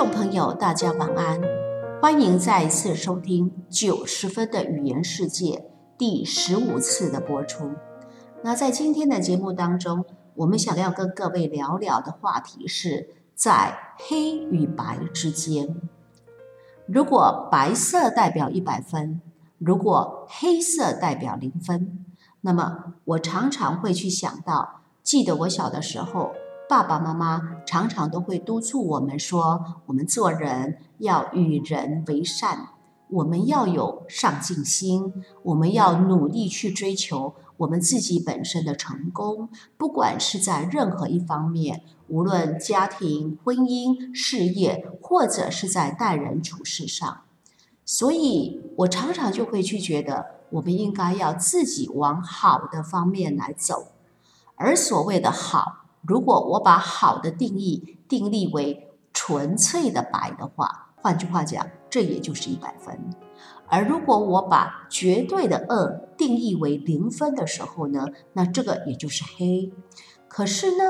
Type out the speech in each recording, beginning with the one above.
众朋友，大家晚安，欢迎再一次收听九十分的语言世界第十五次的播出。那在今天的节目当中，我们想要跟各位聊聊的话题是在黑与白之间。如果白色代表一百分，如果黑色代表零分，那么我常常会去想到，记得我小的时候。爸爸妈妈常常都会督促我们说：“我们做人要与人为善，我们要有上进心，我们要努力去追求我们自己本身的成功。不管是在任何一方面，无论家庭、婚姻、事业，或者是在待人处事上，所以我常常就会去觉得，我们应该要自己往好的方面来走，而所谓的好。”如果我把好的定义定立为纯粹的白的话，换句话讲，这也就是一百分；而如果我把绝对的恶定义为零分的时候呢，那这个也就是黑。可是呢，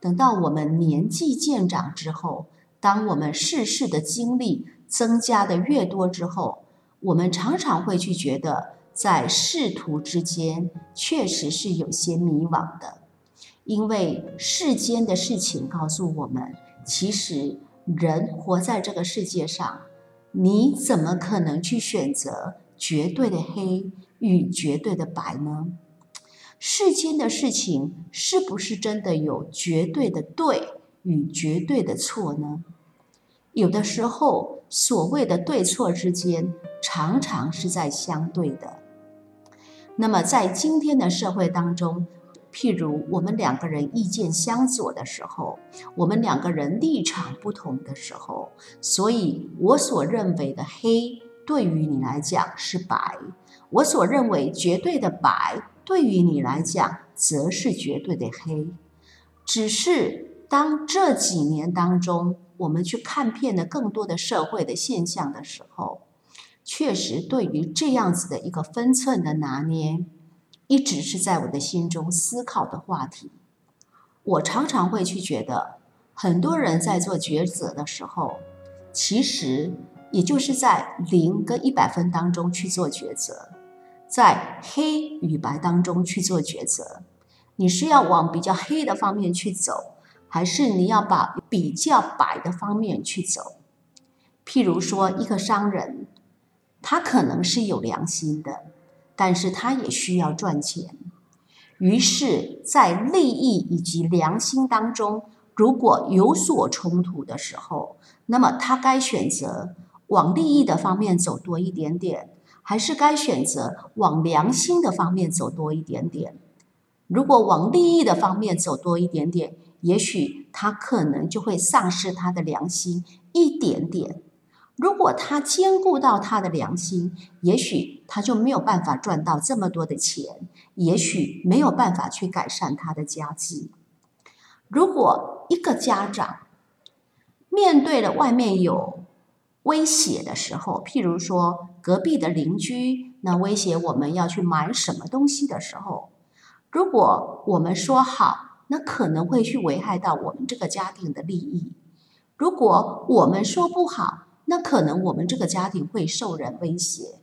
等到我们年纪渐长之后，当我们世事的经历增加的越多之后，我们常常会去觉得，在仕途之间确实是有些迷惘的。因为世间的事情告诉我们，其实人活在这个世界上，你怎么可能去选择绝对的黑与绝对的白呢？世间的事情是不是真的有绝对的对与绝对的错呢？有的时候，所谓的对错之间，常常是在相对的。那么，在今天的社会当中，譬如我们两个人意见相左的时候，我们两个人立场不同的时候，所以我所认为的黑对于你来讲是白，我所认为绝对的白对于你来讲则是绝对的黑。只是当这几年当中，我们去看遍了更多的社会的现象的时候，确实对于这样子的一个分寸的拿捏。一直是在我的心中思考的话题。我常常会去觉得，很多人在做抉择的时候，其实也就是在零跟一百分当中去做抉择，在黑与白当中去做抉择。你是要往比较黑的方面去走，还是你要把比较白的方面去走？譬如说，一个商人，他可能是有良心的。但是他也需要赚钱，于是，在利益以及良心当中，如果有所冲突的时候，那么他该选择往利益的方面走多一点点，还是该选择往良心的方面走多一点点？如果往利益的方面走多一点点，也许他可能就会丧失他的良心一点点。如果他兼顾到他的良心，也许他就没有办法赚到这么多的钱，也许没有办法去改善他的家计。如果一个家长面对了外面有威胁的时候，譬如说隔壁的邻居那威胁我们要去买什么东西的时候，如果我们说好，那可能会去危害到我们这个家庭的利益；如果我们说不好，那可能我们这个家庭会受人威胁，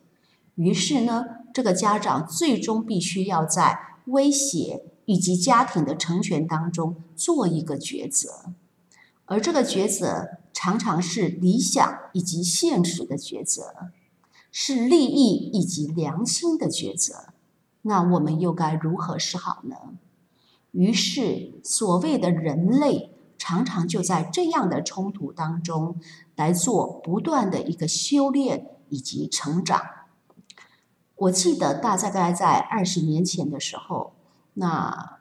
于是呢，这个家长最终必须要在威胁以及家庭的成全当中做一个抉择，而这个抉择常常是理想以及现实的抉择，是利益以及良心的抉择。那我们又该如何是好呢？于是，所谓的人类。常常就在这样的冲突当中来做不断的一个修炼以及成长。我记得大概在二十年前的时候，那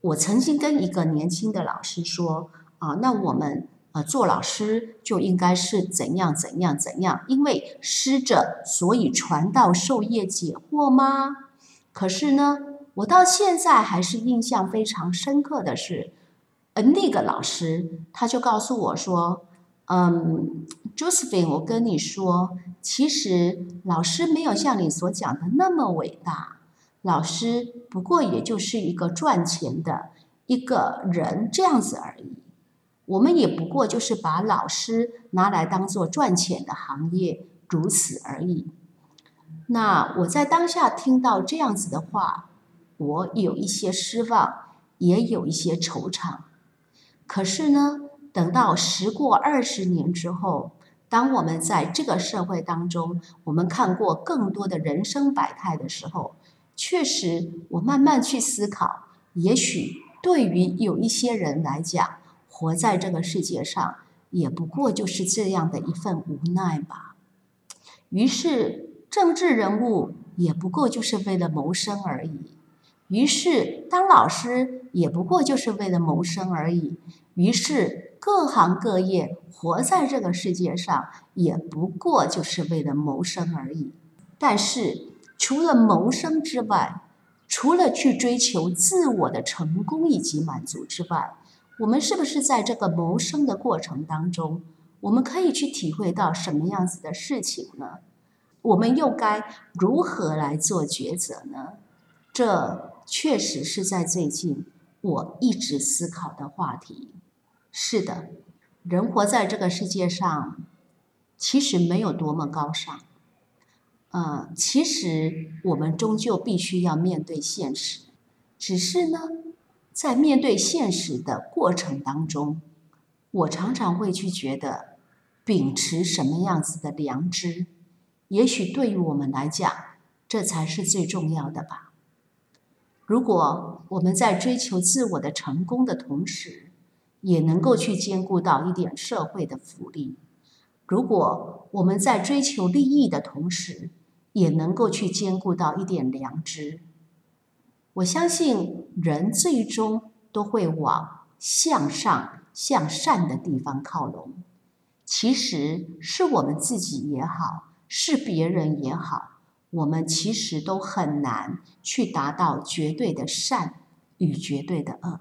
我曾经跟一个年轻的老师说：“啊，那我们呃做老师就应该是怎样怎样怎样，因为师者，所以传道授业解惑吗？”可是呢，我到现在还是印象非常深刻的是。呃那个老师他就告诉我说：“嗯，Josephine，我跟你说，其实老师没有像你所讲的那么伟大，老师不过也就是一个赚钱的一个人这样子而已。我们也不过就是把老师拿来当做赚钱的行业，如此而已。那我在当下听到这样子的话，我有一些失望，也有一些惆怅。可是呢，等到时过二十年之后，当我们在这个社会当中，我们看过更多的人生百态的时候，确实，我慢慢去思考，也许对于有一些人来讲，活在这个世界上，也不过就是这样的一份无奈吧。于是，政治人物也不过就是为了谋生而已。于是，当老师也不过就是为了谋生而已。于是，各行各业活在这个世界上，也不过就是为了谋生而已。但是，除了谋生之外，除了去追求自我的成功以及满足之外，我们是不是在这个谋生的过程当中，我们可以去体会到什么样子的事情呢？我们又该如何来做抉择呢？这确实是在最近我一直思考的话题。是的，人活在这个世界上，其实没有多么高尚。呃，其实我们终究必须要面对现实。只是呢，在面对现实的过程当中，我常常会去觉得，秉持什么样子的良知，也许对于我们来讲，这才是最重要的吧。如果我们在追求自我的成功的同时，也能够去兼顾到一点社会的福利；如果我们在追求利益的同时，也能够去兼顾到一点良知，我相信人最终都会往向上、向善的地方靠拢。其实是我们自己也好，是别人也好。我们其实都很难去达到绝对的善与绝对的恶，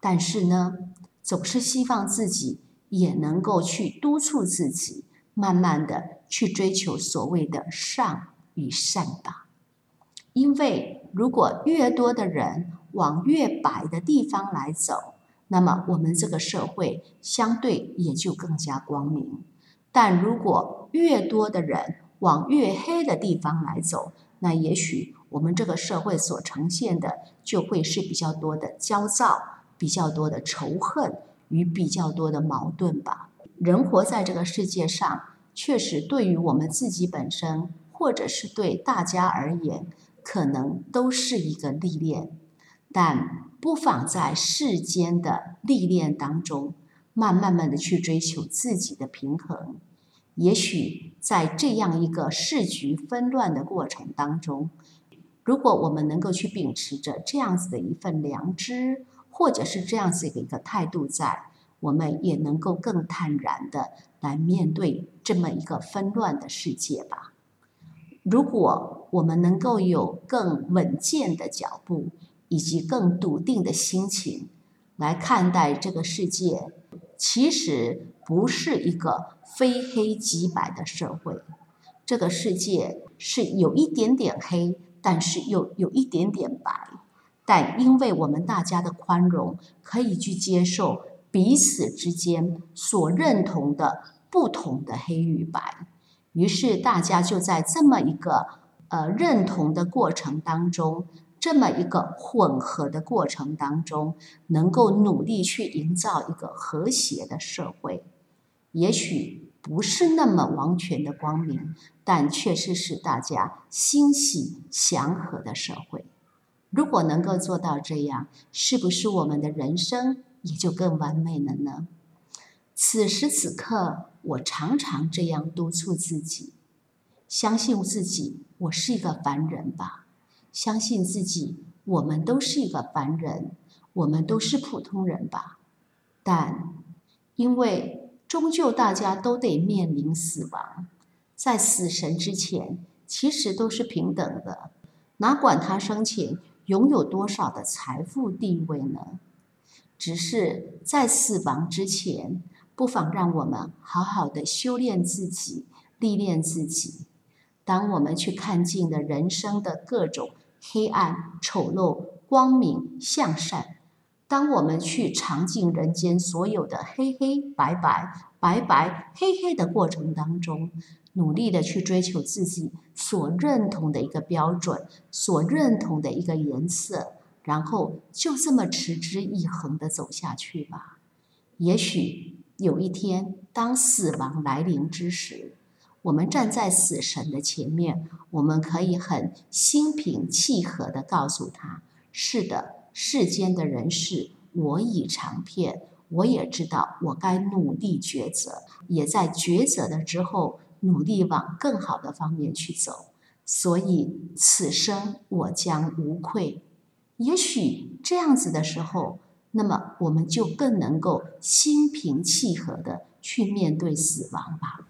但是呢，总是希望自己也能够去督促自己，慢慢的去追求所谓的善与善吧。因为如果越多的人往越白的地方来走，那么我们这个社会相对也就更加光明。但如果越多的人，往越黑的地方来走，那也许我们这个社会所呈现的就会是比较多的焦躁、比较多的仇恨与比较多的矛盾吧。人活在这个世界上，确实对于我们自己本身，或者是对大家而言，可能都是一个历练。但不妨在世间的历练当中，慢慢慢的去追求自己的平衡。也许在这样一个市局纷乱的过程当中，如果我们能够去秉持着这样子的一份良知，或者是这样子的一个态度，在我们也能够更坦然的来面对这么一个纷乱的世界吧。如果我们能够有更稳健的脚步，以及更笃定的心情来看待这个世界，其实。不是一个非黑即白的社会，这个世界是有一点点黑，但是又有一点点白。但因为我们大家的宽容，可以去接受彼此之间所认同的不同的黑与白，于是大家就在这么一个呃认同的过程当中。这么一个混合的过程当中，能够努力去营造一个和谐的社会，也许不是那么完全的光明，但确实是大家欣喜祥和的社会。如果能够做到这样，是不是我们的人生也就更完美了呢？此时此刻，我常常这样督促自己：相信自己，我是一个凡人吧。相信自己，我们都是一个凡人，我们都是普通人吧。但因为终究大家都得面临死亡，在死神之前，其实都是平等的，哪管他生前拥有多少的财富地位呢？只是在死亡之前，不妨让我们好好的修炼自己，历练自己。当我们去看尽了人生的各种。黑暗、丑陋、光明、向善，当我们去尝尽人间所有的黑黑白白、白白黑黑的过程当中，努力的去追求自己所认同的一个标准、所认同的一个颜色，然后就这么持之以恒的走下去吧。也许有一天，当死亡来临之时，我们站在死神的前面，我们可以很心平气和的告诉他：“是的。”世间的人事，我已尝遍，我也知道我该努力抉择，也在抉择了之后，努力往更好的方面去走。所以此生我将无愧。也许这样子的时候，那么我们就更能够心平气和的去面对死亡吧。